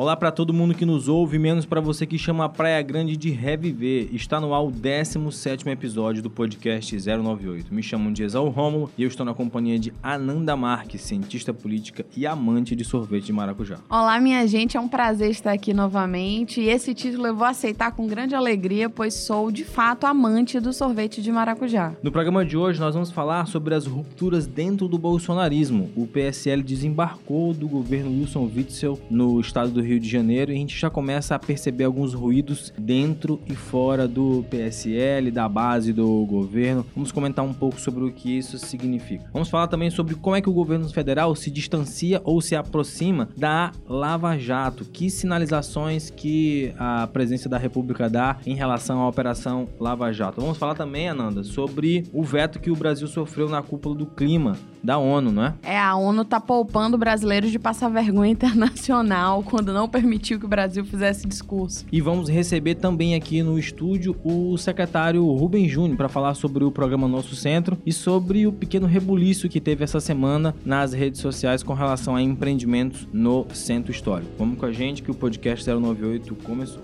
Olá para todo mundo que nos ouve, menos para você que chama a Praia Grande de Reviver. Está no ar o 17 episódio do podcast 098. Me chamam de Exal Rômulo e eu estou na companhia de Ananda Marques, cientista política e amante de sorvete de maracujá. Olá, minha gente, é um prazer estar aqui novamente. E esse título eu vou aceitar com grande alegria, pois sou de fato amante do sorvete de maracujá. No programa de hoje nós vamos falar sobre as rupturas dentro do bolsonarismo. O PSL desembarcou do governo Wilson Witzel no estado do Rio de Janeiro e a gente já começa a perceber alguns ruídos dentro e fora do PSL, da base do governo. Vamos comentar um pouco sobre o que isso significa. Vamos falar também sobre como é que o governo federal se distancia ou se aproxima da Lava Jato. Que sinalizações que a presidência da República dá em relação à operação Lava Jato. Vamos falar também, Ananda, sobre o veto que o Brasil sofreu na cúpula do clima da ONU, não é? É, a ONU tá poupando brasileiros de passar vergonha internacional quando não permitiu que o Brasil fizesse discurso. E vamos receber também aqui no estúdio o secretário Rubem Júnior para falar sobre o programa Nosso Centro e sobre o pequeno rebuliço que teve essa semana nas redes sociais com relação a empreendimentos no Centro Histórico. Vamos com a gente que o podcast 098 começou.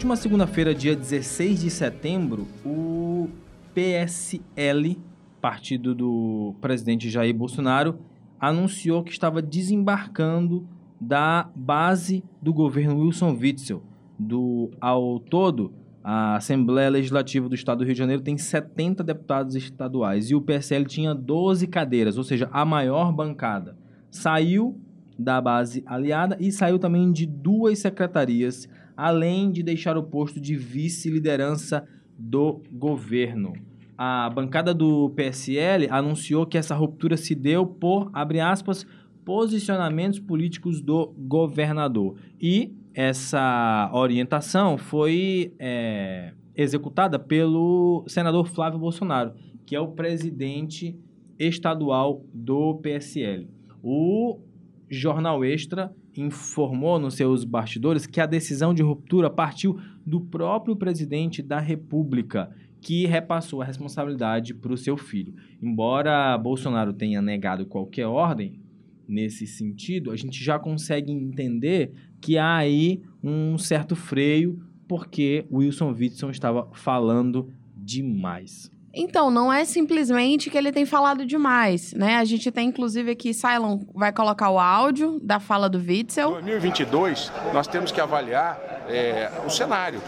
Última segunda-feira, dia 16 de setembro, o PSL, partido do presidente Jair Bolsonaro, anunciou que estava desembarcando da base do governo Wilson Witzel. Do, ao todo, a Assembleia Legislativa do Estado do Rio de Janeiro tem 70 deputados estaduais e o PSL tinha 12 cadeiras, ou seja, a maior bancada. Saiu da base aliada e saiu também de duas secretarias além de deixar o posto de vice-liderança do governo. A bancada do PSL anunciou que essa ruptura se deu por, abre aspas, posicionamentos políticos do governador. E essa orientação foi é, executada pelo senador Flávio Bolsonaro, que é o presidente estadual do PSL. O Jornal Extra informou nos seus bastidores que a decisão de ruptura partiu do próprio presidente da República, que repassou a responsabilidade para o seu filho. Embora Bolsonaro tenha negado qualquer ordem nesse sentido, a gente já consegue entender que há aí um certo freio porque Wilson Witson estava falando demais. Então, não é simplesmente que ele tem falado demais, né? A gente tem, inclusive, aqui, Cylon vai colocar o áudio da fala do Witzel. Em 2022, nós temos que avaliar é, o cenário.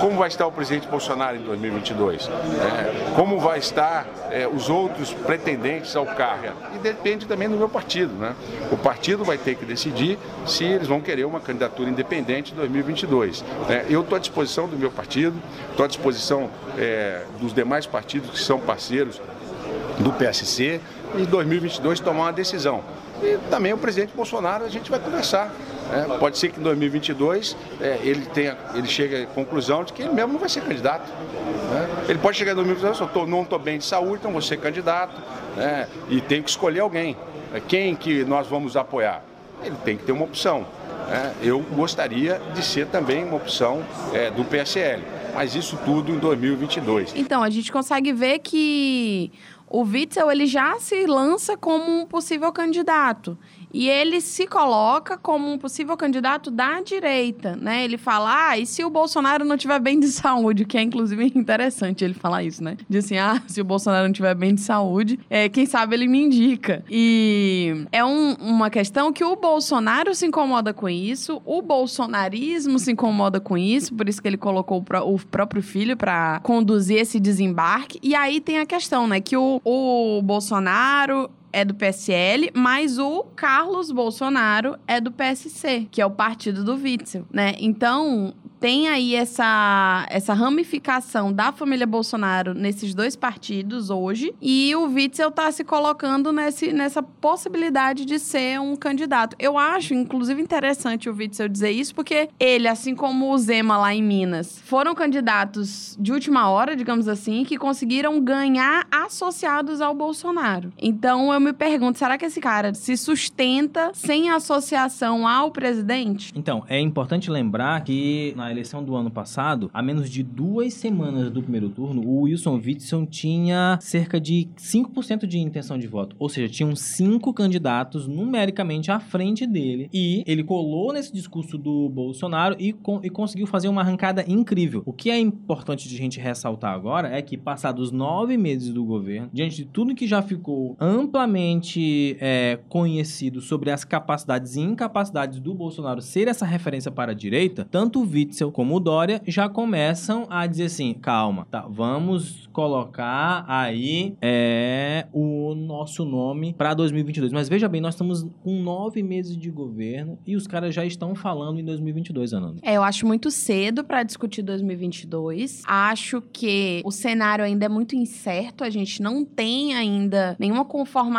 Como vai estar o presidente Bolsonaro em 2022? É, como vai estar é, os outros pretendentes ao cargo? E depende também do meu partido, né? O partido vai ter que decidir se eles vão querer uma candidatura independente em 2022. Né? Eu estou à disposição do meu partido, estou à disposição é, dos demais partidos que são parceiros do PSC e em 2022 tomar uma decisão. E também o presidente Bolsonaro a gente vai conversar. Né? Pode ser que em 2022 é, ele, tenha, ele chegue à conclusão de que ele mesmo não vai ser candidato. Né? Ele pode chegar em 2022, eu tô, não estou bem de saúde, então vou ser candidato. Né? E tem que escolher alguém. Quem que nós vamos apoiar? Ele tem que ter uma opção. Né? Eu gostaria de ser também uma opção é, do PSL mas isso tudo em 2022. Então, a gente consegue ver que o Witzel ele já se lança como um possível candidato. E ele se coloca como um possível candidato da direita, né? Ele fala, ah, e se o Bolsonaro não tiver bem de saúde? Que é, inclusive, interessante ele falar isso, né? Diz assim, ah, se o Bolsonaro não tiver bem de saúde, é, quem sabe ele me indica. E é um, uma questão que o Bolsonaro se incomoda com isso, o bolsonarismo se incomoda com isso, por isso que ele colocou o próprio filho para conduzir esse desembarque. E aí tem a questão, né? Que o, o Bolsonaro é do PSL, mas o Carlos Bolsonaro é do PSC, que é o partido do Witzel, né? Então, tem aí essa, essa ramificação da família Bolsonaro nesses dois partidos hoje. E o Witzel está se colocando nesse, nessa possibilidade de ser um candidato. Eu acho, inclusive, interessante o Witzel dizer isso, porque ele, assim como o Zema lá em Minas, foram candidatos de última hora, digamos assim, que conseguiram ganhar associados ao Bolsonaro. Então eu me pergunto, será que esse cara se sustenta sem associação ao presidente? Então, é importante lembrar que na eleição do ano passado, a menos de duas semanas do primeiro turno, o Wilson Witson tinha cerca de 5% de intenção de voto. Ou seja, tinham cinco candidatos numericamente à frente dele. E ele colou nesse discurso do Bolsonaro e, e conseguiu fazer uma arrancada incrível. O que é importante de a gente ressaltar agora é que, passados nove meses do governo, diante de tudo que já ficou amplamente é, conhecido sobre as capacidades e incapacidades do Bolsonaro ser essa referência para a direita, tanto o Witzel como o Dória já começam a dizer assim: calma, tá, vamos colocar aí é, o nosso nome para 2022. Mas veja bem, nós estamos com nove meses de governo e os caras já estão falando em 2022, Ananda. É, eu acho muito cedo para discutir 2022. Acho que o cenário ainda é muito incerto. A gente não tem ainda nenhuma conformação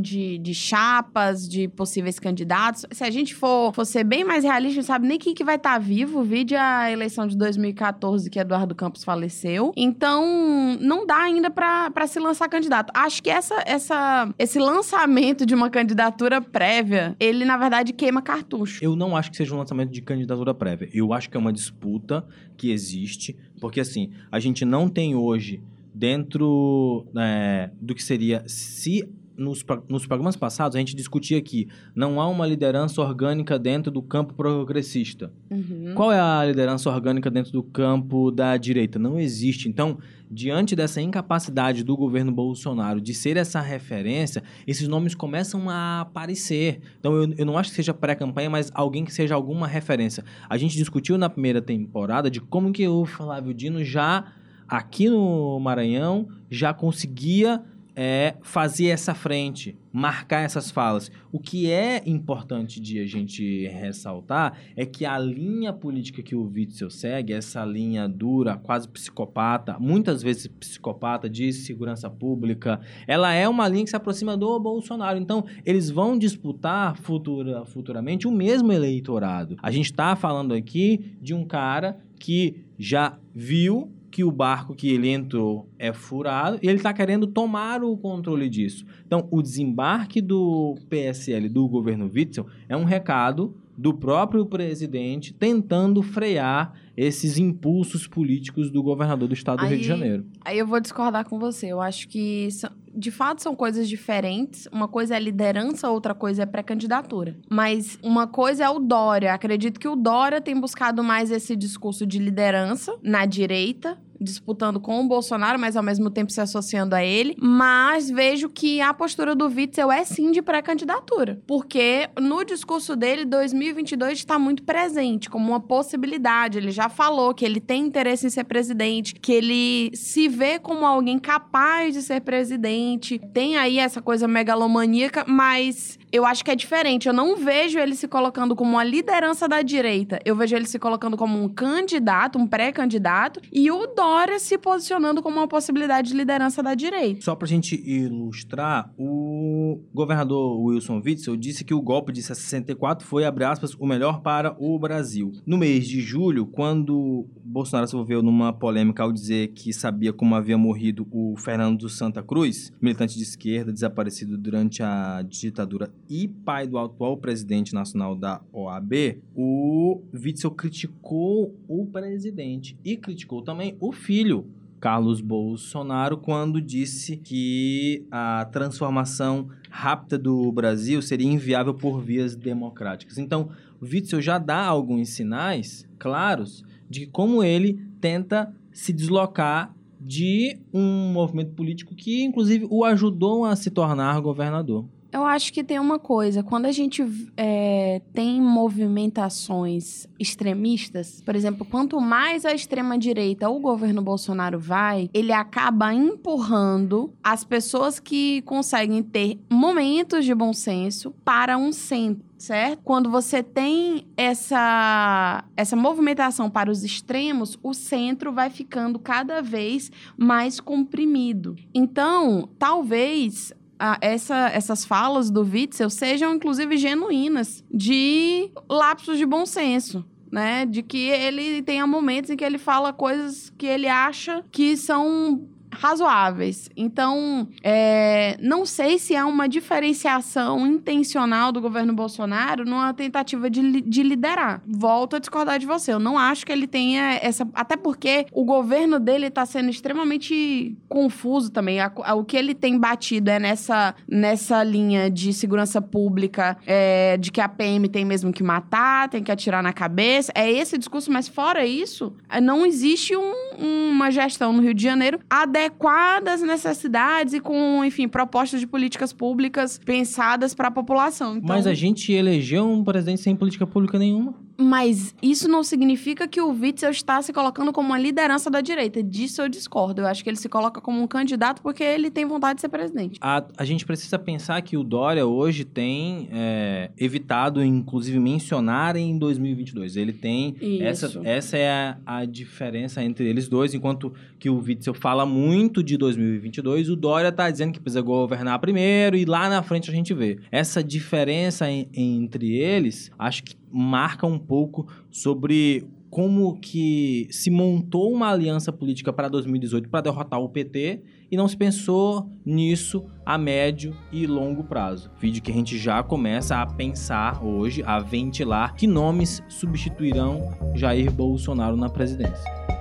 de, de chapas, de possíveis candidatos. Se a gente for, for ser bem mais realista, não sabe nem quem que vai estar tá vivo. Vide a eleição de 2014 que Eduardo Campos faleceu. Então, não dá ainda para se lançar candidato. Acho que essa, essa, esse lançamento de uma candidatura prévia, ele na verdade queima cartucho. Eu não acho que seja um lançamento de candidatura prévia. Eu acho que é uma disputa que existe, porque assim, a gente não tem hoje dentro é, do que seria se nos, nos programas passados, a gente discutia que não há uma liderança orgânica dentro do campo progressista. Uhum. Qual é a liderança orgânica dentro do campo da direita? Não existe. Então, diante dessa incapacidade do governo Bolsonaro de ser essa referência, esses nomes começam a aparecer. Então, eu, eu não acho que seja pré-campanha, mas alguém que seja alguma referência. A gente discutiu na primeira temporada de como que o Flávio Dino já, aqui no Maranhão, já conseguia é fazer essa frente, marcar essas falas. O que é importante de a gente ressaltar é que a linha política que o Witzel segue, essa linha dura, quase psicopata, muitas vezes psicopata de segurança pública, ela é uma linha que se aproxima do Bolsonaro. Então, eles vão disputar futura, futuramente o mesmo eleitorado. A gente está falando aqui de um cara que já viu que o barco que ele entrou é furado e ele está querendo tomar o controle disso. Então, o desembarque do PSL, do governo Witzel, é um recado do próprio presidente tentando frear esses impulsos políticos do governador do estado aí, do Rio de Janeiro. Aí eu vou discordar com você. Eu acho que, de fato, são coisas diferentes. Uma coisa é liderança, outra coisa é pré-candidatura. Mas uma coisa é o Dória. Acredito que o Dória tem buscado mais esse discurso de liderança na direita, disputando com o Bolsonaro, mas ao mesmo tempo se associando a ele. Mas vejo que a postura do Witzel é sim de pré-candidatura. Porque no discurso dele, 2022 está muito presente como uma possibilidade. Ele já falou que ele tem interesse em ser presidente, que ele se vê como alguém capaz de ser presidente. Tem aí essa coisa megalomaníaca, mas eu acho que é diferente. Eu não vejo ele se colocando como uma liderança da direita. Eu vejo ele se colocando como um candidato, um pré-candidato, e o Dória se posicionando como uma possibilidade de liderança da direita. Só pra gente ilustrar, o governador Wilson Witzel disse que o golpe de 64 foi, abre aspas, o melhor para o Brasil. No mês de julho, quando Bolsonaro se envolveu numa polêmica ao dizer que sabia como havia morrido o Fernando do Santa Cruz, militante de esquerda desaparecido durante a ditadura e pai do atual presidente nacional da OAB, o Witzel criticou o presidente e criticou também o filho, Carlos Bolsonaro, quando disse que a transformação rápida do Brasil seria inviável por vias democráticas. Então, o Witzel já dá alguns sinais claros de como ele tenta se deslocar de um movimento político que, inclusive, o ajudou a se tornar governador. Eu acho que tem uma coisa. Quando a gente é, tem movimentações extremistas, por exemplo, quanto mais a extrema-direita o governo Bolsonaro vai, ele acaba empurrando as pessoas que conseguem ter momentos de bom senso para um centro certo? Quando você tem essa, essa movimentação para os extremos, o centro vai ficando cada vez mais comprimido. Então, talvez ah, essa, essas falas do Witzel sejam, inclusive, genuínas, de lapsos de bom senso. Né? De que ele tenha momentos em que ele fala coisas que ele acha que são razoáveis. Então, é, não sei se há uma diferenciação intencional do governo Bolsonaro numa tentativa de, de liderar. Volto a discordar de você. Eu não acho que ele tenha essa. Até porque o governo dele está sendo extremamente confuso também. A, a, o que ele tem batido é nessa, nessa linha de segurança pública, é, de que a PM tem mesmo que matar, tem que atirar na cabeça. É esse discurso, mas fora isso, não existe um, uma gestão no Rio de Janeiro adequada adequadas necessidades e com, enfim, propostas de políticas públicas pensadas para a população. Então... Mas a gente elegeu um presidente sem política pública nenhuma. Mas isso não significa que o Witzel está se colocando como uma liderança da direita. Disso eu discordo. Eu acho que ele se coloca como um candidato porque ele tem vontade de ser presidente. A, a gente precisa pensar que o Dória hoje tem é, evitado, inclusive, mencionar em 2022. Ele tem... Essa, essa é a, a diferença entre eles dois. Enquanto que o Witzel fala muito de 2022, o Dória está dizendo que precisa governar primeiro e lá na frente a gente vê. Essa diferença em, entre eles, acho que marca um pouco sobre como que se montou uma aliança política para 2018 para derrotar o PT e não se pensou nisso a médio e longo prazo. Vídeo que a gente já começa a pensar hoje, a ventilar que nomes substituirão Jair Bolsonaro na presidência.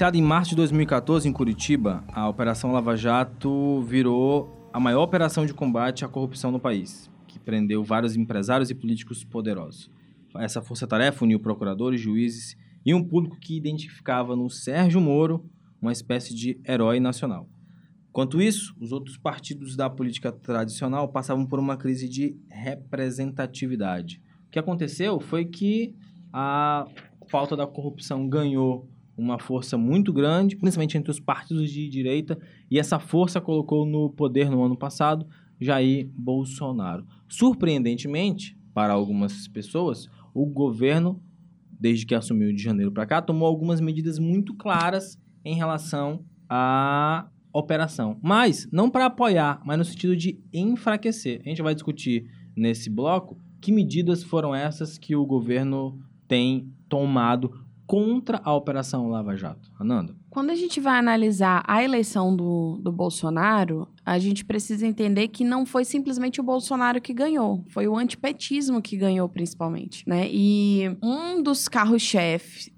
Iniciada em março de 2014 em Curitiba, a Operação Lava Jato virou a maior operação de combate à corrupção no país, que prendeu vários empresários e políticos poderosos. Essa força-tarefa uniu procuradores, juízes e um público que identificava no Sérgio Moro uma espécie de herói nacional. Enquanto isso, os outros partidos da política tradicional passavam por uma crise de representatividade. O que aconteceu foi que a falta da corrupção ganhou uma força muito grande, principalmente entre os partidos de direita, e essa força colocou no poder no ano passado Jair Bolsonaro. Surpreendentemente, para algumas pessoas, o governo, desde que assumiu de janeiro para cá, tomou algumas medidas muito claras em relação à operação. Mas não para apoiar, mas no sentido de enfraquecer. A gente vai discutir nesse bloco que medidas foram essas que o governo tem tomado contra a Operação Lava Jato? Ananda? Quando a gente vai analisar a eleição do, do Bolsonaro, a gente precisa entender que não foi simplesmente o Bolsonaro que ganhou, foi o antipetismo que ganhou, principalmente, né? E um dos carros-chefe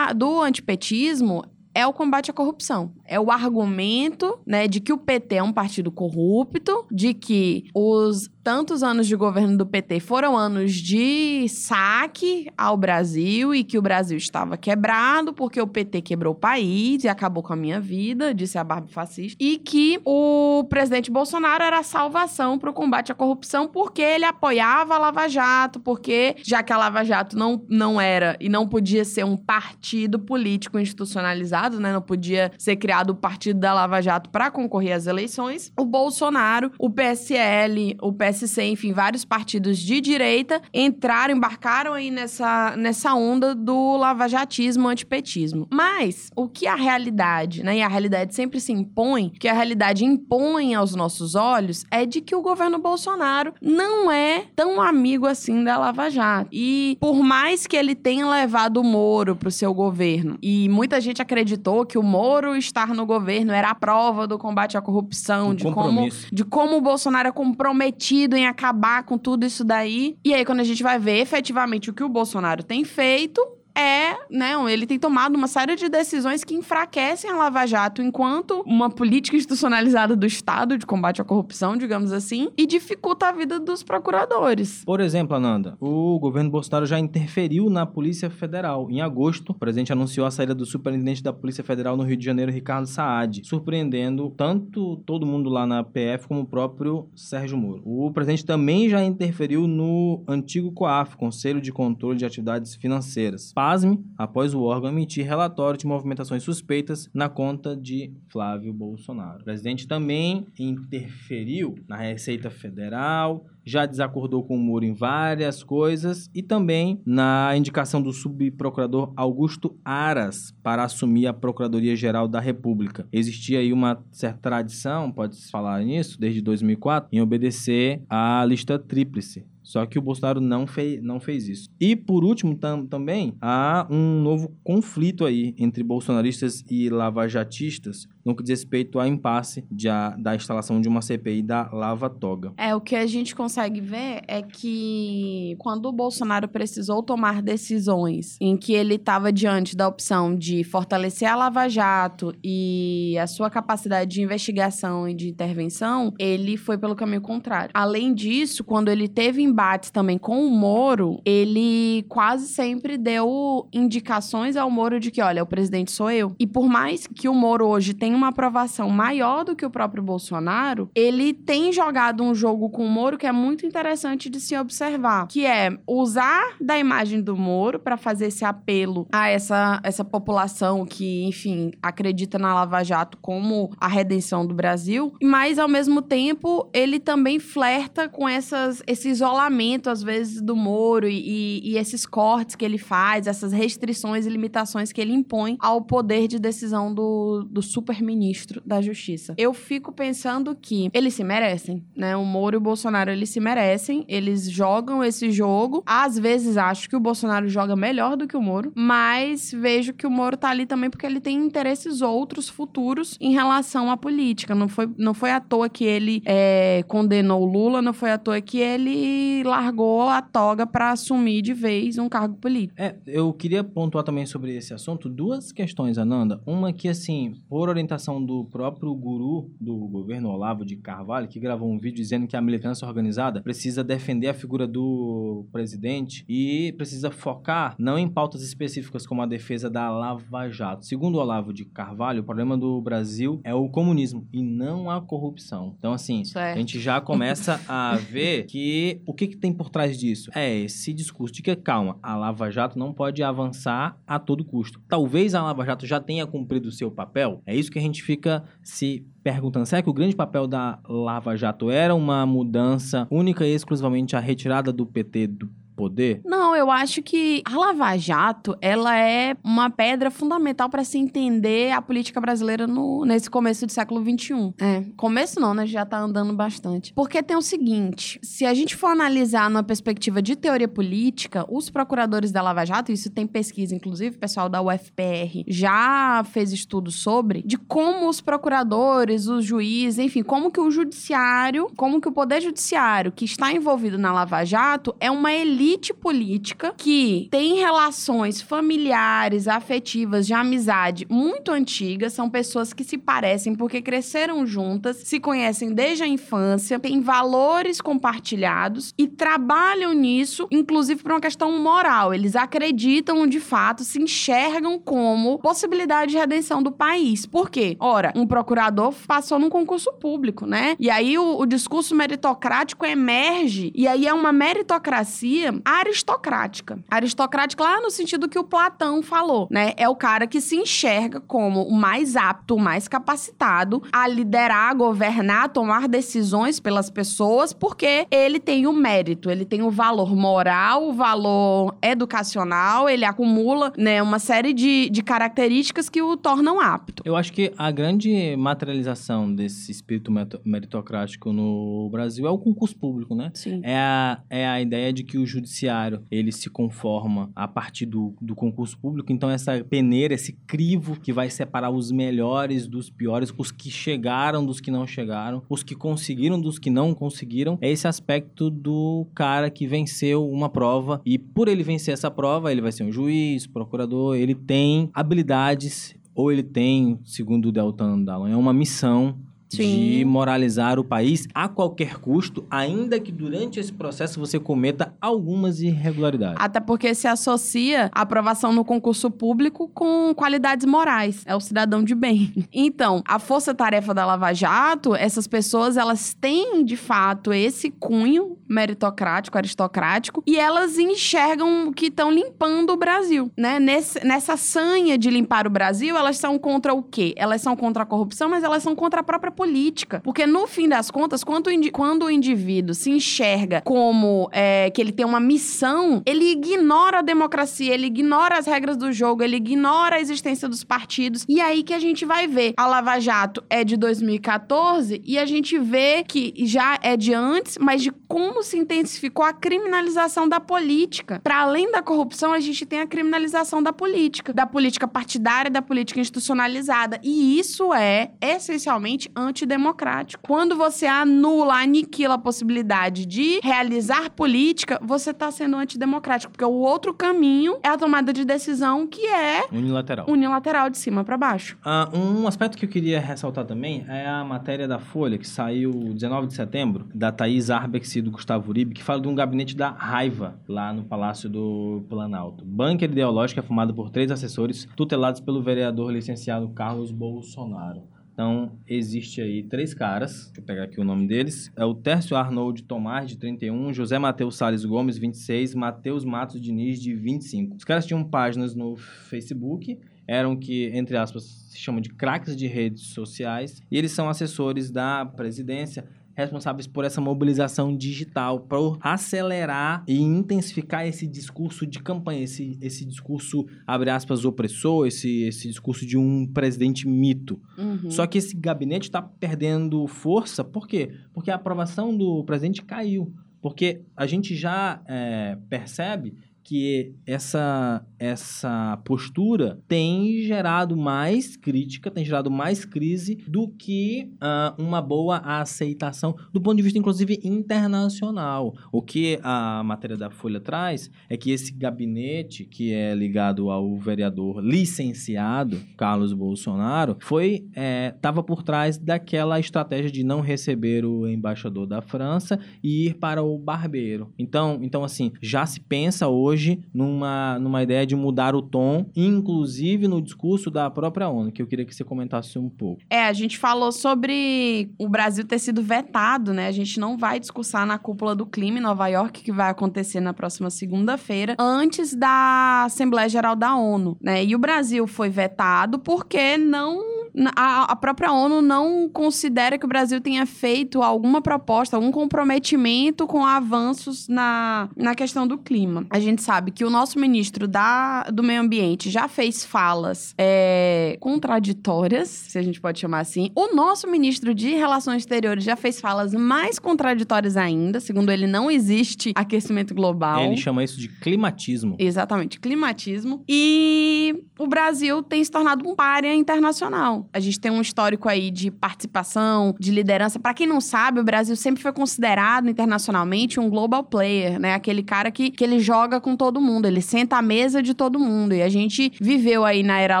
do antipetismo é o combate à corrupção. É o argumento, né, de que o PT é um partido corrupto, de que os tantos anos de governo do PT foram anos de saque ao Brasil e que o Brasil estava quebrado porque o PT quebrou o país e acabou com a minha vida, disse a Barbie fascista, e que o presidente Bolsonaro era a salvação para o combate à corrupção porque ele apoiava a Lava Jato, porque já que a Lava Jato não, não era e não podia ser um partido político institucionalizado, né, não podia ser criado o partido da Lava Jato para concorrer às eleições, o Bolsonaro, o PSL, o PSL PSC, enfim, vários partidos de direita entraram, embarcaram aí nessa, nessa onda do lavajatismo, antipetismo. Mas o que a realidade, né, e a realidade sempre se impõe, que a realidade impõe aos nossos olhos, é de que o governo Bolsonaro não é tão amigo assim da Lava Jato. E por mais que ele tenha levado o Moro pro seu governo, e muita gente acreditou que o Moro estar no governo era a prova do combate à corrupção, um de como, de como o Bolsonaro é comprometido em acabar com tudo isso daí. E aí, quando a gente vai ver efetivamente o que o Bolsonaro tem feito, é, né, ele tem tomado uma série de decisões que enfraquecem a Lava Jato enquanto uma política institucionalizada do Estado de combate à corrupção, digamos assim, e dificulta a vida dos procuradores. Por exemplo, Ananda, o governo Bolsonaro já interferiu na Polícia Federal. Em agosto, o presidente anunciou a saída do superintendente da Polícia Federal no Rio de Janeiro, Ricardo Saad, surpreendendo tanto todo mundo lá na PF como o próprio Sérgio Moro. O presidente também já interferiu no antigo COAF, Conselho de Controle de Atividades Financeiras pasme após o órgão emitir relatório de movimentações suspeitas na conta de Flávio Bolsonaro. O presidente também interferiu na Receita Federal, já desacordou com o Moro em várias coisas e também na indicação do subprocurador Augusto Aras para assumir a Procuradoria-Geral da República. Existia aí uma certa tradição, pode-se falar nisso, desde 2004, em obedecer à lista tríplice só que o Bolsonaro não, fez, não fez isso. E, por último, tam, também, há um novo conflito aí entre bolsonaristas e lavajatistas no que diz respeito ao impasse de a, da instalação de uma CPI da Lava Toga. É, o que a gente consegue ver é que quando o Bolsonaro precisou tomar decisões em que ele estava diante da opção de fortalecer a Lava Jato e a sua capacidade de investigação e de intervenção, ele foi pelo caminho contrário. Além disso, quando ele teve embates também com o Moro, ele quase sempre deu indicações ao Moro de que, olha, o presidente sou eu. E por mais que o Moro hoje tenha uma aprovação maior do que o próprio Bolsonaro, ele tem jogado um jogo com o Moro que é muito interessante de se observar, que é usar da imagem do Moro para fazer esse apelo a essa, essa população que, enfim, acredita na Lava Jato como a redenção do Brasil, mas ao mesmo tempo ele também flerta com essas, esse isolamento, às vezes, do Moro e, e esses cortes que ele faz, essas restrições e limitações que ele impõe ao poder de decisão do, do super ministro da Justiça. Eu fico pensando que eles se merecem, né? O Moro e o Bolsonaro, eles se merecem, eles jogam esse jogo. Às vezes acho que o Bolsonaro joga melhor do que o Moro, mas vejo que o Moro tá ali também porque ele tem interesses outros futuros em relação à política. Não foi, não foi à toa que ele é, condenou o Lula, não foi à toa que ele largou a toga para assumir de vez um cargo político. É, eu queria pontuar também sobre esse assunto duas questões, Ananda. Uma que, assim, por orientação orientação do próprio guru do governo Olavo de Carvalho, que gravou um vídeo dizendo que a militância organizada precisa defender a figura do presidente e precisa focar não em pautas específicas como a defesa da Lava Jato. Segundo Olavo de Carvalho, o problema do Brasil é o comunismo e não a corrupção. Então, assim, certo. a gente já começa a ver que o que, que tem por trás disso? É esse discurso de que, calma, a Lava Jato não pode avançar a todo custo. Talvez a Lava Jato já tenha cumprido o seu papel. É isso que a gente fica se perguntando: será que o grande papel da Lava Jato era uma mudança única e exclusivamente a retirada do PT do poder? Não, eu acho que a Lava Jato, ela é uma pedra fundamental para se entender a política brasileira no, nesse começo do século XXI. É, começo não, né? Já tá andando bastante. Porque tem o seguinte, se a gente for analisar numa perspectiva de teoria política, os procuradores da Lava Jato, isso tem pesquisa, inclusive, o pessoal da UFPR já fez estudos sobre, de como os procuradores, os juízes, enfim, como que o judiciário, como que o poder judiciário que está envolvido na Lava Jato é uma elite elite política que tem relações familiares, afetivas, de amizade muito antigas, são pessoas que se parecem porque cresceram juntas, se conhecem desde a infância, têm valores compartilhados e trabalham nisso, inclusive por uma questão moral. Eles acreditam de fato, se enxergam como possibilidade de redenção do país. Por quê? Ora, um procurador passou num concurso público, né? E aí o, o discurso meritocrático emerge, e aí é uma meritocracia aristocrática. Aristocrática lá no sentido que o Platão falou, né? É o cara que se enxerga como o mais apto, o mais capacitado a liderar, a governar, a tomar decisões pelas pessoas, porque ele tem o mérito, ele tem o valor moral, o valor educacional, ele acumula, né, uma série de, de características que o tornam apto. Eu acho que a grande materialização desse espírito meritocrático no Brasil é o concurso público, né? Sim. É a, é a ideia de que o judiciário judiciário ele se conforma a partir do, do concurso público, então essa peneira, esse crivo que vai separar os melhores dos piores, os que chegaram dos que não chegaram, os que conseguiram dos que não conseguiram, é esse aspecto do cara que venceu uma prova. E por ele vencer essa prova, ele vai ser um juiz, procurador, ele tem habilidades ou ele tem, segundo o Deltan Dallon, é uma missão Sim. de moralizar o país a qualquer custo, ainda que durante esse processo você cometa algumas irregularidades. Até porque se associa a aprovação no concurso público com qualidades morais. É o cidadão de bem. Então, a força-tarefa da Lava Jato, essas pessoas, elas têm, de fato, esse cunho meritocrático, aristocrático, e elas enxergam que estão limpando o Brasil, né? Nesse, nessa sanha de limpar o Brasil, elas são contra o quê? Elas são contra a corrupção, mas elas são contra a própria política. Porque, no fim das contas, quando o, quando o indivíduo se enxerga como é, que ele tem uma missão, ele ignora a democracia, ele ignora as regras do jogo, ele ignora a existência dos partidos. E aí que a gente vai ver. A Lava Jato é de 2014 e a gente vê que já é de antes, mas de como se intensificou a criminalização da política. Para além da corrupção, a gente tem a criminalização da política, da política partidária, da política institucionalizada. E isso é essencialmente antidemocrático. Quando você anula, aniquila a possibilidade de realizar política, você está sendo antidemocrático, porque o outro caminho é a tomada de decisão que é Unilateral. unilateral de cima para baixo. Ah, um aspecto que eu queria ressaltar também é a matéria da Folha, que saiu 19 de setembro, da Thaís Arbex e do Gustavo Uribe, que fala de um gabinete da raiva lá no Palácio do Planalto. Bunker ideológico é formado por três assessores tutelados pelo vereador licenciado Carlos Bolsonaro. Então, existe aí três caras, eu pegar aqui o nome deles. É o Tércio Arnold Tomás, de 31, José Matheus Salles Gomes, 26, Matheus Matos Diniz, de 25. Os caras tinham páginas no Facebook, eram que, entre aspas, se chamam de craques de redes sociais, e eles são assessores da presidência, responsáveis por essa mobilização digital, por acelerar e intensificar esse discurso de campanha, esse, esse discurso, abre aspas, opressor, esse, esse discurso de um presidente mito. Uhum. Só que esse gabinete está perdendo força, por quê? Porque a aprovação do presidente caiu. Porque a gente já é, percebe que essa, essa postura tem gerado mais crítica, tem gerado mais crise do que ah, uma boa aceitação do ponto de vista, inclusive, internacional. O que a matéria da Folha traz é que esse gabinete, que é ligado ao vereador licenciado Carlos Bolsonaro, foi estava por trás daquela estratégia de não receber o embaixador da França e ir para o barbeiro. Então, então assim, já se pensa hoje numa, numa ideia de mudar o tom, inclusive no discurso da própria ONU, que eu queria que você comentasse um pouco. É, a gente falou sobre o Brasil ter sido vetado, né? A gente não vai discursar na cúpula do clima em Nova York, que vai acontecer na próxima segunda-feira, antes da Assembleia Geral da ONU, né? E o Brasil foi vetado porque não a, a própria ONU não considera que o Brasil tenha feito alguma proposta, algum comprometimento com avanços na, na questão do clima. A gente sabe que o nosso ministro da, do Meio Ambiente já fez falas é, contraditórias, se a gente pode chamar assim. O nosso ministro de Relações Exteriores já fez falas mais contraditórias ainda. Segundo ele, não existe aquecimento global. Ele chama isso de climatismo. Exatamente, climatismo. E o Brasil tem se tornado um párea internacional. A gente tem um histórico aí de participação, de liderança. Para quem não sabe, o Brasil sempre foi considerado internacionalmente um global player, né? Aquele cara que, que ele joga com todo mundo, ele senta à mesa de todo mundo. E a gente viveu aí na era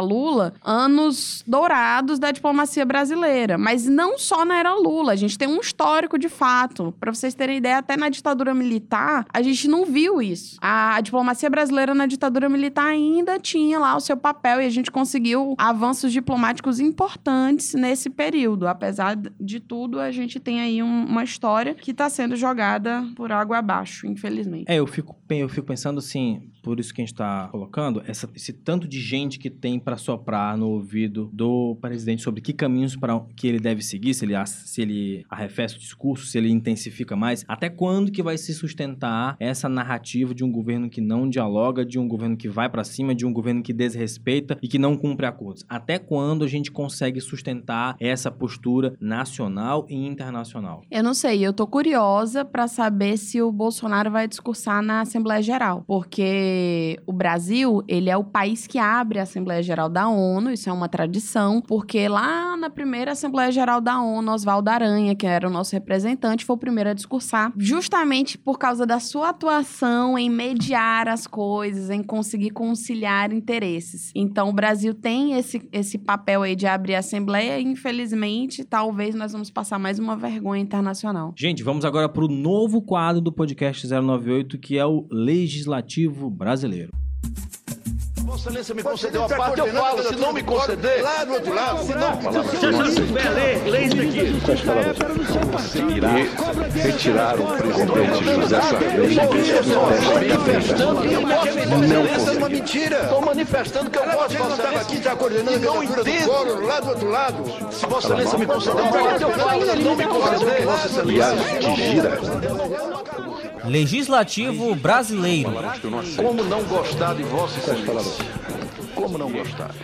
Lula anos dourados da diplomacia brasileira, mas não só na era Lula. A gente tem um histórico de fato. Para vocês terem ideia, até na ditadura militar, a gente não viu isso. A, a diplomacia brasileira na ditadura militar ainda tinha lá o seu papel e a gente conseguiu avanços diplomáticos importantes nesse período. Apesar de tudo, a gente tem aí um- uma história que está sendo jogada por água abaixo, infelizmente. É, eu fico, eu fico pensando assim, por isso que a gente tá colocando, essa- esse tanto de gente que tem para soprar no ouvido do presidente sobre que caminhos para que ele deve seguir, se ele, se ele arrefece o discurso, se ele intensifica mais, até quando que vai se sustentar essa narrativa de um governo que não dialoga, de um governo que vai para cima, de um governo que desrespeita e que não cumpre acordos? Até quando a gente consegue sustentar essa postura nacional e internacional? Eu não sei, eu tô curiosa para saber se o Bolsonaro vai discursar na Assembleia Geral, porque o Brasil, ele é o país que abre a Assembleia Geral da ONU, isso é uma tradição, porque lá na primeira Assembleia Geral da ONU, Oswaldo Aranha, que era o nosso representante, foi o primeiro a discursar, justamente por causa da sua atuação em mediar as coisas, em conseguir conciliar interesses. Então, o Brasil tem esse, esse papel aí de abrir a Assembleia e, infelizmente, talvez nós vamos passar mais uma vergonha internacional. Gente, vamos agora para o novo quadro do podcast 098, que é o Legislativo Brasileiro. Vossa Excelência me concedeu a parte, eu falo. Se não me conceder. Lá do outro lado. Se não. Se não souber ler, leis daqui. Conseguirei retirar o presidente José Sarney Não é uma mentira. Estou manifestando que eu posso, Vossa estava aqui já coordenando a não entendo. Lá do outro lado. Se Vossa Excelência me conceder a parte, eu falo. Se não me conceder. Vossa Excelência. que gira. Legislativo Brasileiro. Como não gostar de Vossa Excelência? Como não gostar?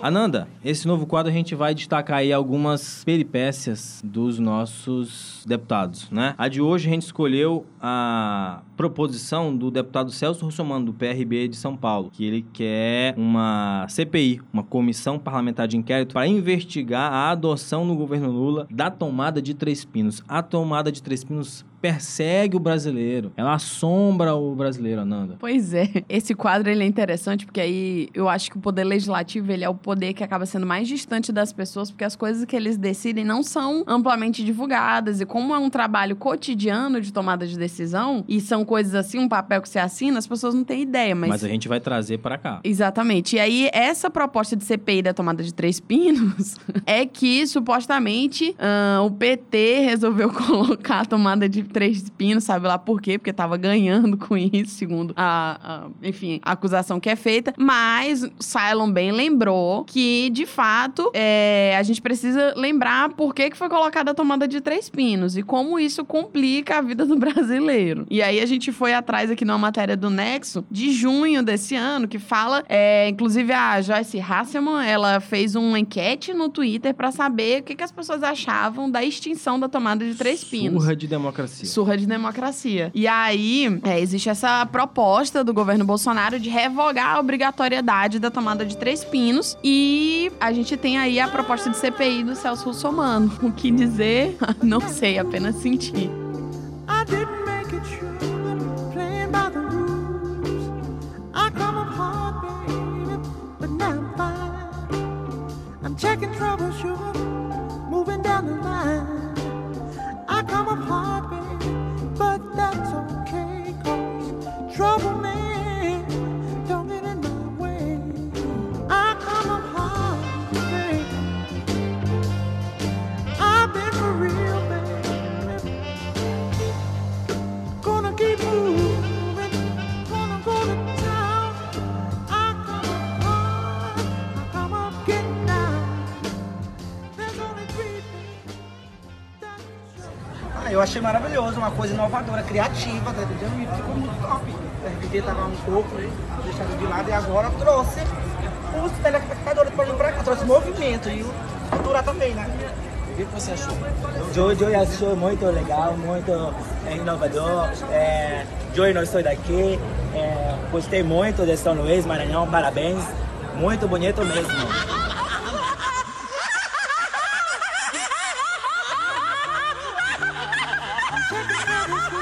Ananda, esse novo quadro a gente vai destacar aí algumas peripécias dos nossos deputados, né? A de hoje a gente escolheu a proposição do deputado Celso Russomano, do PRB de São Paulo, que ele quer uma CPI, uma comissão parlamentar de inquérito, para investigar a adoção no governo Lula da tomada de Três Pinos. A tomada de Três Pinos persegue o brasileiro, ela assombra o brasileiro, Ananda. Pois é, esse quadro ele é interessante porque aí eu acho que o poder legislativo ele é o poder que acaba sendo mais distante das pessoas porque as coisas que eles decidem não são amplamente divulgadas e como é um trabalho cotidiano de tomada de decisão e são coisas assim, um papel que você assina, as pessoas não têm ideia, mas... Mas a gente vai trazer para cá. Exatamente. E aí, essa proposta de CPI da tomada de três pinos é que, supostamente, ah, o PT resolveu colocar a tomada de três pinos, sabe lá por quê? Porque tava ganhando com isso, segundo a, a- enfim, a acusação que é feita. Mas Cylon bem lembrou que, de fato, é, a gente precisa lembrar por que, que foi colocada a tomada de três pinos e como isso complica a vida do brasileiro. E aí a gente foi atrás aqui numa matéria do Nexo de junho desse ano que fala, é, inclusive a Joyce Hasselman, ela fez uma enquete no Twitter pra saber o que, que as pessoas achavam da extinção da tomada de três pinos. Surra de democracia. Surra de democracia. E aí, é, existe essa proposta do governo Bolsonaro de revogar a obrigatoriedade da tomada de três pinos. E a gente tem aí a proposta de CPI do Celso Russomano. O que dizer? Não sei, apenas sentir. I didn't make it sure, playing by the rules. I come up hard, baby, but now I'm fine. I'm checking troubleshoot, moving down the line. Eu achei maravilhoso, uma coisa inovadora, criativa, tá entendendo? E ficou muito top. O RBD tava um pouco deixado de lado e agora trouxe os telespectadores para pra cá, trouxe movimento e o cultura também, né? O que você achou? Joey, Joey achou muito legal, muito é, inovador. É, Joey, não estou daqui. É, gostei muito de São Luís, Maranhão, parabéns. Muito bonito mesmo. Chega de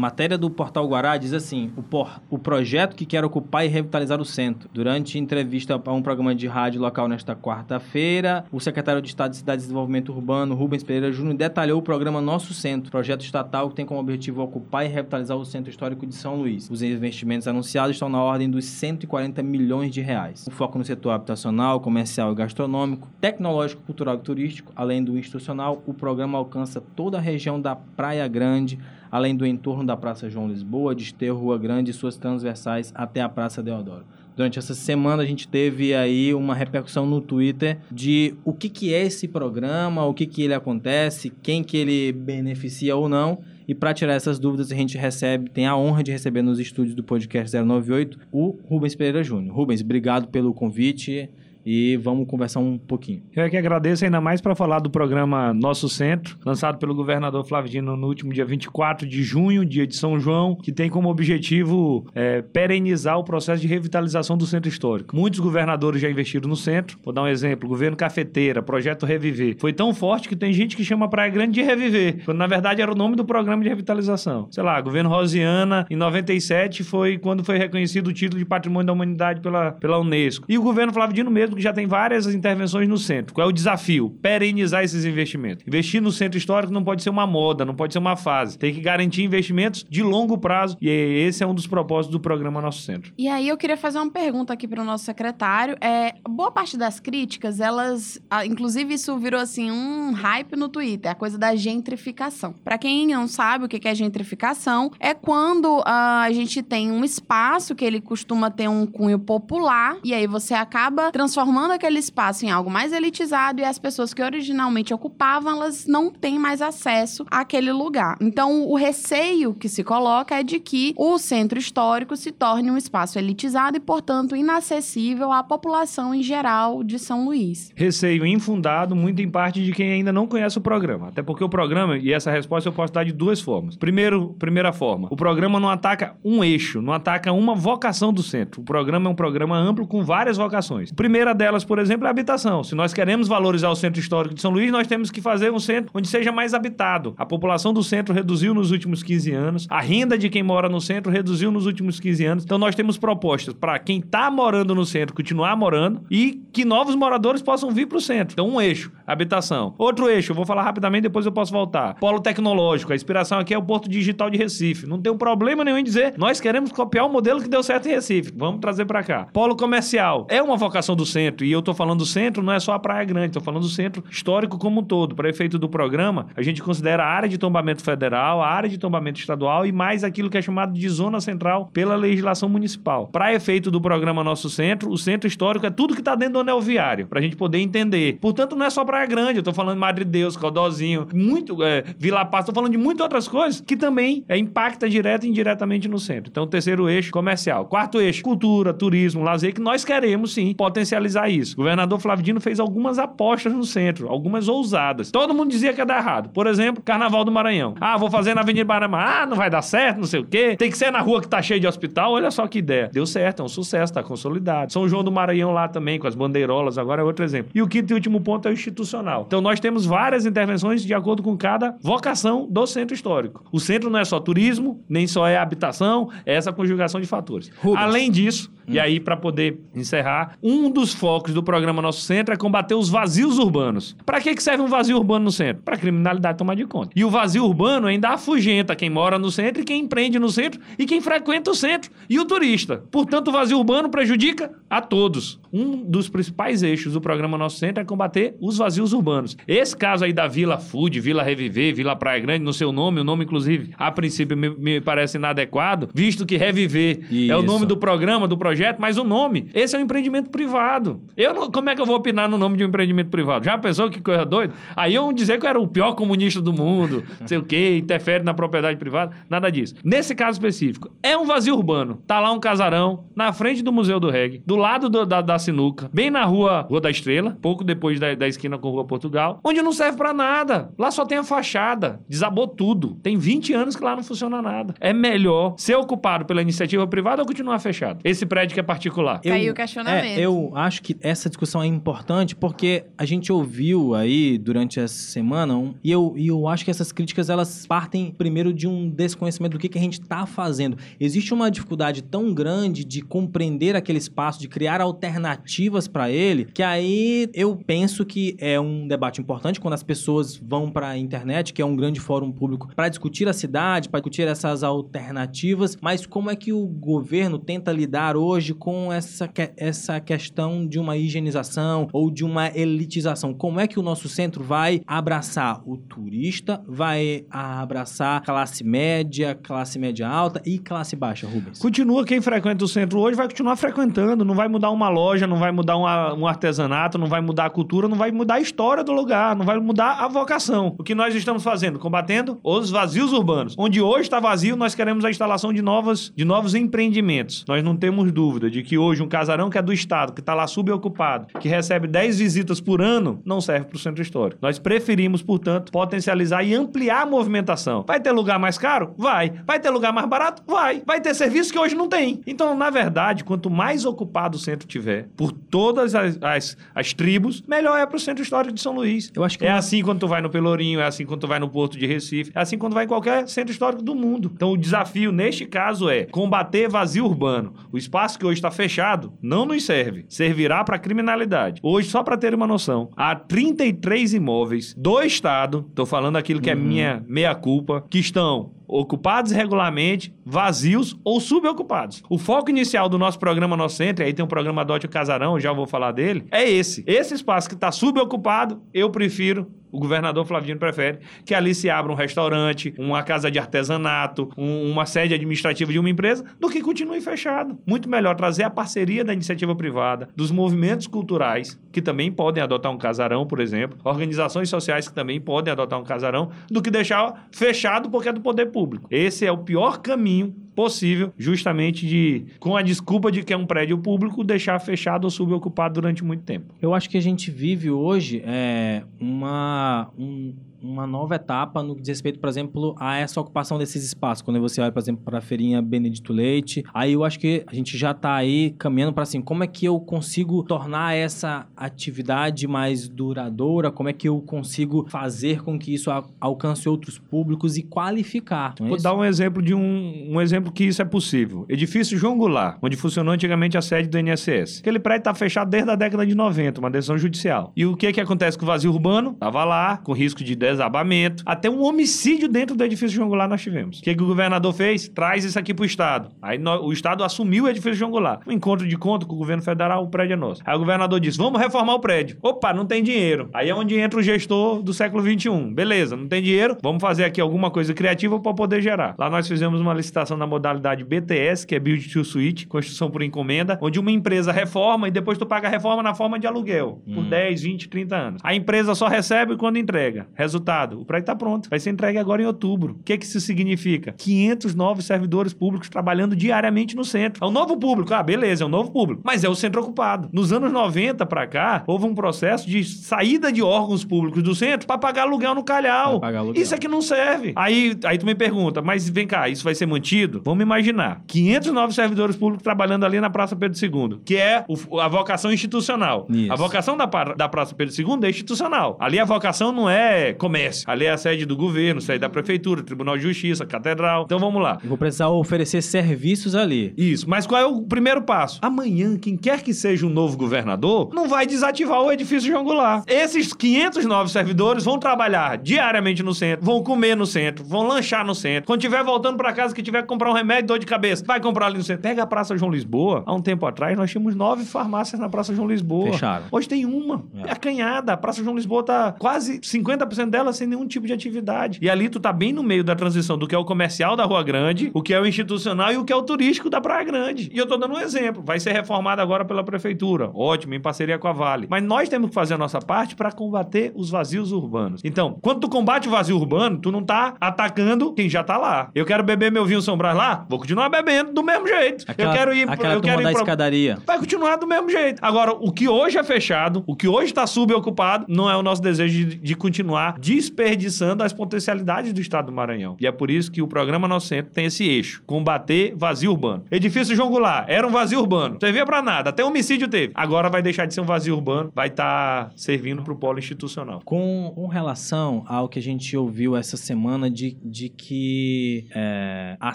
matéria do Portal Guará diz assim: o, por- o projeto que quer ocupar e revitalizar o centro. Durante entrevista a um programa de rádio local nesta quarta-feira, o secretário de Estado de Cidades e Desenvolvimento Urbano, Rubens Pereira Júnior, detalhou o programa Nosso Centro, projeto estatal que tem como objetivo ocupar e revitalizar o centro histórico de São Luís. Os investimentos anunciados estão na ordem dos 140 milhões de reais. O foco no setor habitacional, comercial e gastronômico, tecnológico, cultural e turístico, além do institucional, o programa alcança toda a região da Praia Grande, além do entorno da Praça João Lisboa, Desterro, Rua Grande e suas transversais até a Praça Deodoro. Durante essa semana a gente teve aí uma repercussão no Twitter de o que, que é esse programa, o que, que ele acontece, quem que ele beneficia ou não. E para tirar essas dúvidas, a gente recebe, tem a honra de receber nos estúdios do podcast 098 o Rubens Pereira Júnior. Rubens, obrigado pelo convite e vamos conversar um pouquinho. Eu é que agradeço ainda mais para falar do programa Nosso Centro, lançado pelo governador Flávio Dino no último dia 24 de junho, dia de São João, que tem como objetivo é, perenizar o processo de revitalização do centro histórico. Muitos governadores já investiram no centro. Vou dar um exemplo: governo Cafeteira, projeto Reviver. Foi tão forte que tem gente que chama Praia Grande de Reviver, quando na verdade era o nome do programa de revitalização. Sei lá, governo Rosiana, em 97, foi quando foi reconhecido o título de Patrimônio da Humanidade pela, pela Unesco. E o governo Flávio Dino mesmo que já tem várias intervenções no centro. Qual é o desafio? Perenizar esses investimentos. Investir no centro histórico não pode ser uma moda, não pode ser uma fase. Tem que garantir investimentos de longo prazo e esse é um dos propósitos do programa Nosso Centro. E aí eu queria fazer uma pergunta aqui para o nosso secretário. É, boa parte das críticas, elas, inclusive isso virou assim um hype no Twitter, a coisa da gentrificação. Para quem não sabe o que que é gentrificação, é quando ah, a gente tem um espaço que ele costuma ter um cunho popular e aí você acaba transformando aquele espaço em algo mais elitizado e as pessoas que originalmente ocupavam, elas não têm mais acesso àquele lugar. Então, o receio que se coloca é de que o centro histórico se torne um espaço elitizado e, portanto, inacessível à população em geral de São Luís. Receio infundado, muito em parte de quem ainda não conhece o programa. Até porque o programa, e essa resposta eu posso dar de duas formas. Primeiro, primeira forma, o programa não ataca um eixo, não ataca uma vocação do centro. O programa é um programa amplo com várias vocações. A primeira delas, por exemplo, é a habitação. Se nós queremos valorizar o centro histórico de São Luís, nós temos que fazer um centro onde seja mais habitado. A população do centro reduziu nos últimos 15 anos, a renda de quem mora no centro reduziu nos últimos 15 anos. Então nós temos propostas para quem está morando no centro continuar morando e que novos moradores possam vir para o centro. Então um eixo, habitação. Outro eixo, eu vou falar rapidamente, depois eu posso voltar. Polo tecnológico. A inspiração aqui é o Porto Digital de Recife. Não tem um problema nenhum em dizer, nós queremos copiar o modelo que deu certo em Recife. Vamos trazer para cá. Polo comercial. É uma vocação do centro e eu tô falando do centro, não é só a Praia Grande, tô falando do centro histórico como um todo. Para efeito do programa, a gente considera a área de tombamento federal, a área de tombamento estadual e mais aquilo que é chamado de zona central pela legislação municipal. Para efeito do programa Nosso Centro, o centro histórico é tudo que está dentro do anel viário, para a gente poder entender. Portanto, não é só Praia Grande, eu tô falando de Madre Deus, Caldozinho, muito, é, Vila Paz, tô falando de muitas outras coisas que também é, impacta direto e indiretamente no centro. Então, terceiro eixo, comercial. Quarto eixo, cultura, turismo, lazer, que nós queremos sim potencializar isso. O governador Flávio Dino fez algumas apostas no centro, algumas ousadas. Todo mundo dizia que ia dar errado. Por exemplo, Carnaval do Maranhão. Ah, vou fazer na Avenida Maranhão. Ah, não vai dar certo, não sei o quê. Tem que ser na rua que tá cheia de hospital. Olha só que ideia. Deu certo, é um sucesso, tá consolidado. São João do Maranhão lá também, com as bandeirolas, agora é outro exemplo. E o quinto e último ponto é o institucional. Então nós temos várias intervenções de acordo com cada vocação do centro histórico. O centro não é só turismo, nem só é habitação, é essa conjugação de fatores. Rubens. Além disso, e aí para poder encerrar, um dos focos do programa Nosso Centro é combater os vazios urbanos. Para que que serve um vazio urbano no centro? Para criminalidade tomar de conta. E o vazio urbano ainda afugenta quem mora no centro e quem empreende no centro e quem frequenta o centro e o turista. Portanto, o vazio urbano prejudica a todos. Um dos principais eixos do programa Nosso Centro é combater os vazios urbanos. Esse caso aí da Vila Food, Vila Reviver, Vila Praia Grande, no seu nome, o nome inclusive a princípio me, me parece inadequado, visto que Reviver é o Isso. nome do programa, do projeto, mas o nome, esse é um empreendimento privado. Eu não, como é que eu vou opinar no nome de um empreendimento privado? Já pensou que coisa doida? Aí eu dizer que eu era o pior comunista do mundo, não sei o quê, interfere na propriedade privada, nada disso. Nesse caso específico, é um vazio urbano. Tá lá um casarão, na frente do Museu do Reggae, do lado do- da, da sinuca, bem na rua, rua da Estrela, pouco depois da, da esquina com Rua Portugal, onde não serve pra nada. Lá só tem a fachada, desabou tudo. Tem 20 anos que lá não funciona nada. É melhor ser ocupado pela iniciativa privada ou continuar fechado? Esse prédio que é particular. Tá aí o questionamento. É, eu acho que essa discussão é importante porque a gente ouviu aí durante essa semana um- e, eu, e eu acho que essas críticas elas partem primeiro de um desconhecimento do que, que a gente está fazendo. Existe uma dificuldade tão grande de compreender aquele espaço, de criar alternativas para ele, que aí eu penso que é um debate importante quando as pessoas vão para a internet, que é um grande fórum público, para discutir a cidade, para discutir essas alternativas, mas como é que o governo tenta lidar hoje hoje com essa, que- essa questão de uma higienização ou de uma elitização? Como é que o nosso centro vai abraçar o turista, vai abraçar classe média, classe média alta e classe baixa, Rubens? Continua quem frequenta o centro hoje, vai continuar frequentando. Não vai mudar uma loja, não vai mudar uma- um artesanato, não vai mudar a cultura, não vai mudar a história do lugar, não vai mudar a vocação. O que nós estamos fazendo? Combatendo os vazios urbanos. Onde hoje está vazio, nós queremos a instalação de, novas, de novos empreendimentos. Nós não temos dúvida de que hoje um casarão que é do Estado, que está lá subocupado, que recebe 10 visitas por ano, não serve para o centro histórico. Nós preferimos, portanto, potencializar e ampliar a movimentação. Vai ter lugar mais caro? Vai. Vai ter lugar mais barato? Vai. Vai ter serviço que hoje não tem. Então, na verdade, quanto mais ocupado o centro tiver, por todas as, as, as tribos, melhor é para o centro histórico de São Luís. Eu acho que É assim quando tu vai no Pelourinho, é assim quando tu vai no Porto de Recife, é assim quando vai em qualquer centro histórico do mundo. Então o desafio neste caso é combater vazio urbano. O espaço que hoje está fechado não nos serve, servirá para criminalidade. Hoje, só para ter uma noção, há 33 imóveis do estado, tô falando aquilo que é minha meia culpa, que estão ocupados irregularmente, vazios ou subocupados. O foco inicial do nosso programa Nosso Centro, aí tem um programa Adote o Casarão, já vou falar dele, é esse. Esse espaço que está subocupado, eu prefiro o governador Flavino prefere que ali se abra um restaurante, uma casa de artesanato, um- uma sede administrativa de uma empresa, do que continue fechado. Muito melhor trazer a parceria da iniciativa privada, dos movimentos culturais, que também podem adotar um casarão, por exemplo, organizações sociais que também podem adotar um casarão, do que deixar fechado porque é do poder público. Esse é o pior caminho possível, justamente de, com a desculpa de que é um prédio público, deixar fechado ou subocupado durante muito tempo. Eu acho que a gente vive hoje é, uma, um- uma nova etapa no que diz respeito, por exemplo, a essa ocupação desses espaços. Quando você olha, por exemplo, para a feirinha Benedito Leite, aí eu acho que a gente já está aí caminhando para assim, como é que eu consigo tornar essa atividade mais duradoura? Como é que eu consigo fazer com que isso alcance outros públicos e qualificar? é Vou isso? dar um exemplo de um, um exemplo que isso é possível. Edifício João Goulart, onde funcionou antigamente a sede do INSS. Aquele prédio está fechado desde a década de 90, uma decisão judicial. E o que que acontece com o vazio urbano? Tava lá, com risco de desabamento. Até um homicídio dentro do edifício João Goulart nós tivemos. O que, que o governador fez? Traz isso aqui pro Estado. Aí o Estado assumiu o edifício João Goulart. Um encontro de conta com o governo federal, o prédio é nosso. Aí o governador disse, vamos reformar o prédio. Opa, não tem dinheiro. Aí é onde entra o gestor do século XXI. Beleza, não tem dinheiro, vamos fazer aqui alguma coisa criativa para poder gerar. Lá nós fizemos uma licitação na modalidade BTS, que é Build to Suite, construção por encomenda, onde uma empresa reforma e depois tu paga a reforma na forma de aluguel, por 10, 20, 30 anos. A empresa só recebe quando entrega. Resultado, o prédio está pronto. Vai ser entregue agora em outubro. O que, que isso significa? 500 novos servidores públicos trabalhando diariamente no centro. É um novo público. Ah, beleza, é um novo público. Mas é o centro ocupado. Nos anos 90 para cá, houve um processo de saída de órgãos públicos do centro para pagar aluguel no calhau. Aluguel. Isso é que não serve. Aí, aí tu me pergunta, mas vem cá, isso vai ser mantido? Vamos imaginar. 500 novos servidores públicos trabalhando ali na Praça Pedro II, que é o- a vocação institucional. Isso. A vocação da, da Praça Pedro II é institucional. Ali a vocação não é comércio. Ali é a sede do governo, sede da prefeitura, Tribunal de Justiça, Catedral. Então vamos lá. Eu vou precisar oferecer serviços ali. Isso, mas qual é o primeiro passo? Amanhã, quem quer que seja um novo governador, não vai desativar o edifício João Goulart. Esses 500 novos servidores vão trabalhar diariamente no centro, vão comer no centro, vão lanchar no centro. Quando tiver voltando pra casa que tiver que comprar um remédio, dor de cabeça, vai comprar ali no centro. Pega a Praça João Lisboa. Há um tempo atrás, nós tínhamos nove farmácias na Praça João Lisboa. Fecharam. Hoje tem uma. É acanhada. A Praça João Lisboa tá quase 50% dela sem nenhum tipo de atividade. E ali tu tá bem no meio da transição do que é o comercial da Rua Grande, o que é o institucional e o que é o turístico da Praia Grande. E eu tô dando um exemplo. Vai ser reformado agora pela prefeitura. Ótimo, em parceria com a Vale. Mas nós temos que fazer a nossa parte para combater os vazios urbanos. Então, quando tu combate o vazio urbano, tu não tá atacando quem já tá lá. Eu quero beber meu vinho São Brás lá, vou continuar bebendo do mesmo jeito. Aquela, eu quero ir, aquela eu quero da ir pra- escadaria. vai continuar do mesmo jeito. Agora, o que hoje é fechado, o que hoje está subocupado, não é o nosso desejo de, de continuar desperdiçando as potencialidades do estado do Maranhão. E é por isso que o programa Nosso Centro tem esse eixo: combater vazio urbano. Edifício João Goulart era um vazio urbano. Não servia pra nada, até homicídio teve. Agora vai deixar de ser um vazio urbano, vai estar servindo pro polo institucional. Com, com relação ao que a gente ouviu essa semana de, de que é, a,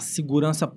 segurança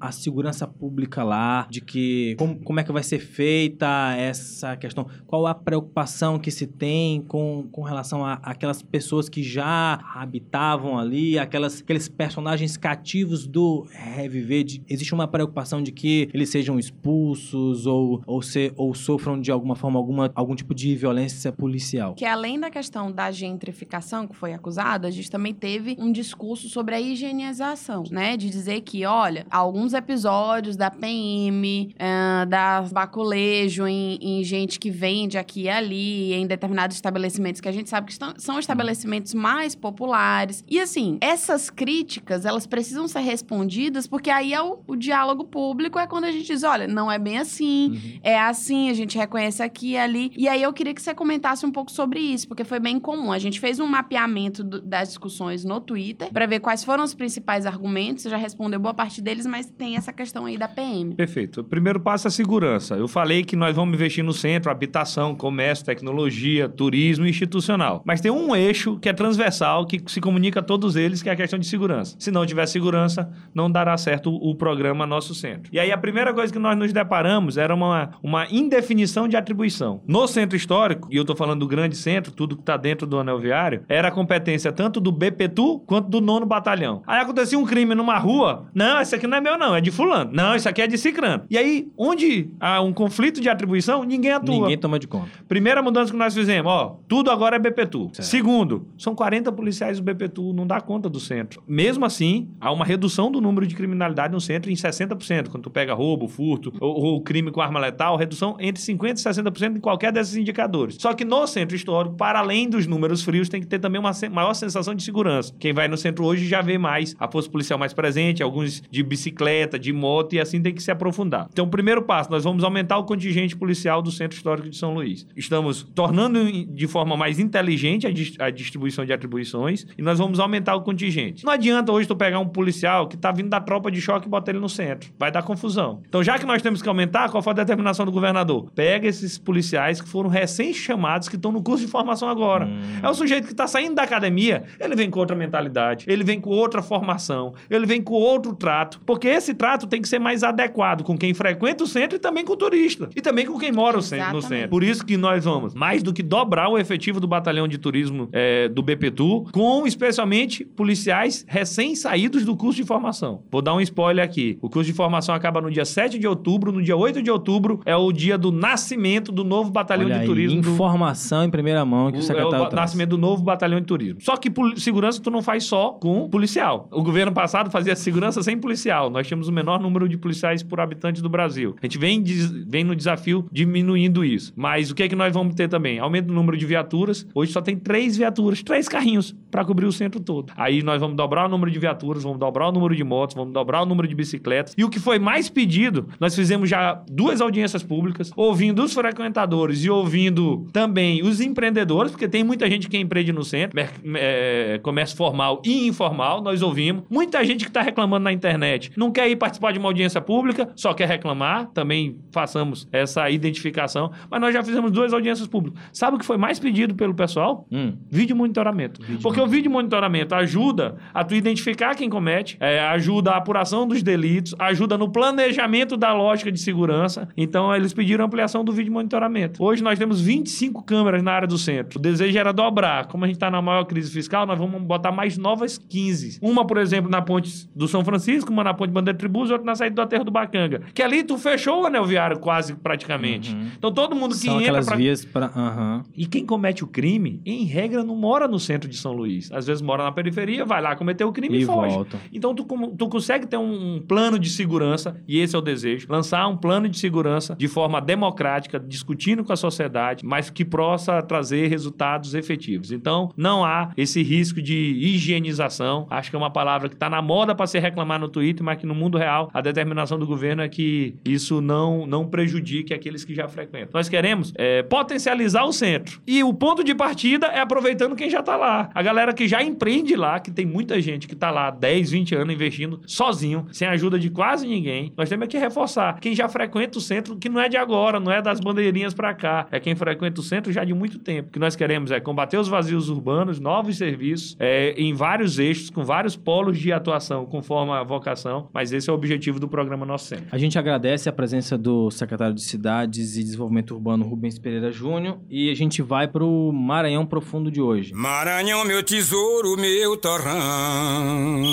a segurança pública lá, de que como, como é que vai ser feita essa questão, qual a preocupação que se tem com, com relação a aquelas pessoas pessoas que já habitavam ali, aquelas, aqueles personagens cativos do reviver. De, existe uma preocupação de que eles sejam expulsos ou, ou, se, ou sofram de alguma forma alguma, algum tipo de violência policial. Que além da questão da gentrificação que foi acusada, a gente também teve um discurso sobre a higienização, né? De dizer que, olha, alguns episódios da PM, eh, da baculejo em, em gente que vende aqui e ali, em determinados estabelecimentos que a gente sabe que estão- são estabelecimentos mais populares. E assim, essas críticas, elas precisam ser respondidas porque aí é o, o diálogo público, é quando a gente diz, olha, não é bem assim, é assim, a gente reconhece aqui e ali. E aí eu queria que você comentasse um pouco sobre isso, porque foi bem comum. A gente fez um mapeamento do- das discussões no Twitter para ver quais foram os principais argumentos. Você já respondeu boa parte deles, mas tem essa questão aí da PM. Perfeito. O primeiro passo é a segurança. Eu falei que nós vamos investir no centro, habitação, comércio, tecnologia, turismo e institucional. Mas tem um eixo que é transversal, que se comunica a todos eles, que é a questão de segurança. Se não tiver segurança, não dará certo o programa Nosso Centro. E aí a primeira coisa que nós nos deparamos era uma, uma indefinição de atribuição. No centro histórico, e eu estou falando do grande centro, tudo que está dentro do anel viário, era a competência tanto do BPTU quanto do nono batalhão. Aí acontecia um crime numa rua, não, esse aqui não é meu não, é de fulano. Não, isso aqui é de cicrano. E aí, onde há um conflito de atribuição, ninguém atua. Ninguém toma de conta. Primeira mudança que nós fizemos, ó, tudo agora é BPTU. Certo. Segundo, são 40 policiais do BPTU, não dá conta do centro. Mesmo assim, há uma redução do número de criminalidade no centro em 60%. Quando tu pega roubo, furto ou, ou crime com arma letal, redução entre 50% e 60% em qualquer desses indicadores. Só que no centro histórico, para além dos números frios, tem que ter também uma maior sensação de segurança. Quem vai no centro hoje já vê mais a força policial mais presente, alguns de bicicleta, de moto, e assim tem que se aprofundar. Então, o primeiro passo, nós vamos aumentar o contingente policial do Centro Histórico de São Luís. Estamos tornando de forma mais inteligente a, a de atribuições e nós vamos aumentar o contingente. Não adianta hoje tu pegar um policial que está vindo da tropa de choque e botar ele no centro. Vai dar confusão. Então, já que nós temos que aumentar, qual foi a determinação do governador? Pega esses policiais que foram recém-chamados, que estão no curso de formação agora. É o sujeito que está saindo da academia, ele vem com outra mentalidade, ele vem com outra formação, ele vem com outro trato, porque esse trato tem que ser mais adequado com quem frequenta o centro e também com o turista. E também com quem mora o centro- no centro. Por isso que nós vamos mais do que dobrar o efetivo do batalhão de turismo é, do BPTU, com especialmente policiais recém-saídos do curso de formação. Vou dar um spoiler aqui. O curso de formação acaba no dia 7 de outubro, no dia 8 de outubro é o dia do nascimento do novo batalhão Olha de aí, turismo do, informação em primeira mão que o, o- é secretário o ba- traz. nascimento do novo batalhão de turismo. Só que segurança tu não faz só com policial. O governo passado fazia segurança sem policial. Nós tínhamos o menor número de policiais por habitante do Brasil. A gente vem, vem no desafio diminuindo isso. Mas o que é que nós vamos ter também? Aumento do número de viaturas. Hoje só tem três viaturas, três carrinhos para cobrir o centro todo. Aí nós vamos dobrar o número de viaturas, vamos dobrar o número de motos, vamos dobrar o número de bicicletas. E o que foi mais pedido, nós fizemos já duas audiências públicas, ouvindo os frequentadores e ouvindo também os empreendedores, porque tem muita gente que empreende no centro, é, comércio formal e informal, nós ouvimos. Muita gente que está reclamando na internet não quer ir participar de uma audiência pública, só quer reclamar, também façamos essa identificação, mas nós já fizemos duas audiências públicas. Sabe o que foi mais pedido pelo pessoal? Hum. Vídeo monitoramento. Porque o vídeo monitoramento ajuda a tu identificar quem comete, é, ajuda a apuração dos delitos, ajuda no planejamento da lógica de segurança. Então, eles pediram ampliação do vídeo monitoramento. Hoje nós temos 25 câmeras na área do centro. O desejo era dobrar. Como a gente está na maior crise fiscal, nós vamos botar mais novas 15. Uma, por exemplo, na ponte do São Francisco, uma na ponte Bandeira Tribus, outra na saída do Aterro do Bacanga. Que ali tu fechou o anel viário quase praticamente. Então, todo mundo que São entra pra... para. Aham. E quem comete o crime, em regra, não mora no centro de São Luís. Às vezes mora na periferia, vai lá cometer o crime e, E foge. volta. Então tu, tu consegue ter um, um plano de segurança, e esse é o desejo, lançar um plano de segurança de forma democrática, discutindo com a sociedade, mas que possa trazer resultados efetivos. Então, não há esse risco de higienização. Acho que é uma palavra que está na moda para se reclamar no Twitter, mas que no mundo real a determinação do governo é que isso não, não prejudique aqueles que já frequentam. Nós queremos é, potencializar o centro. E o ponto de partida é aproveitando quem já está lá. A galera que já empreende lá, que tem muita gente que está lá há 10, 20 anos investindo sozinho, sem ajuda de quase ninguém. Nós temos que reforçar. Quem já frequenta o centro, que não é de agora, não é das bandeirinhas para cá, é quem frequenta o centro já de muito tempo. O que nós queremos é combater os vazios urbanos, novos serviços, é, em vários eixos, com vários polos de atuação, conforme a vocação, mas esse é o objetivo do programa Nosso Centro. A gente agradece a presença do secretário de Cidades e Desenvolvimento Urbano, Rubens Pereira Júnior, e a gente vai para o Maranhão Profundo de hoje. Hoje. Maranhão, meu tesouro, meu torrão.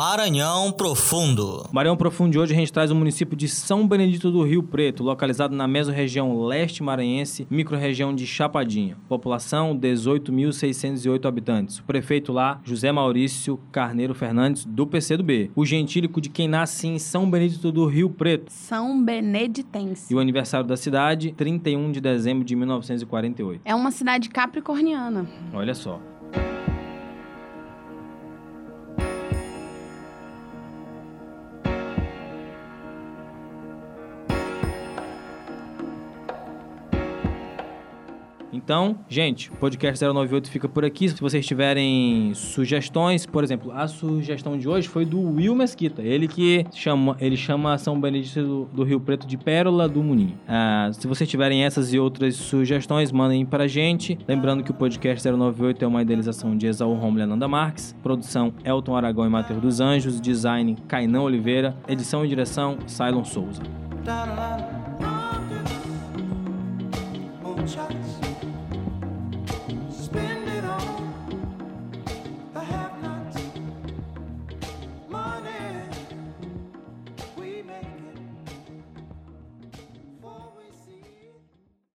Maranhão Profundo. Maranhão Profundo de hoje a gente traz o município de São Benedito do Rio Preto, localizado na mesorregião leste maranhense, microrregião de Chapadinha. População 18.608 habitantes. O prefeito lá, José Maurício Carneiro Fernandes, do PCdoB. O gentílico de quem nasce em São Benedito do Rio Preto. São Beneditense. E o aniversário da cidade, 31 de dezembro de 1948. É uma cidade capricorniana. Olha só. Então, gente, o podcast 098 fica por aqui. Se vocês tiverem sugestões, por exemplo, a sugestão de hoje foi do Will Mesquita. Ele que chama, ele chama São Benedito do, do Rio Preto de Pérola do Munim. Ah, se vocês tiverem essas e outras sugestões, mandem pra gente. Lembrando que o podcast 098 é uma idealização de Exaú Romulo e Ananda Marques. Produção Elton Aragão e Matheus dos Anjos. Design Cainão Oliveira. Edição e direção Cylon Souza. Moonshots.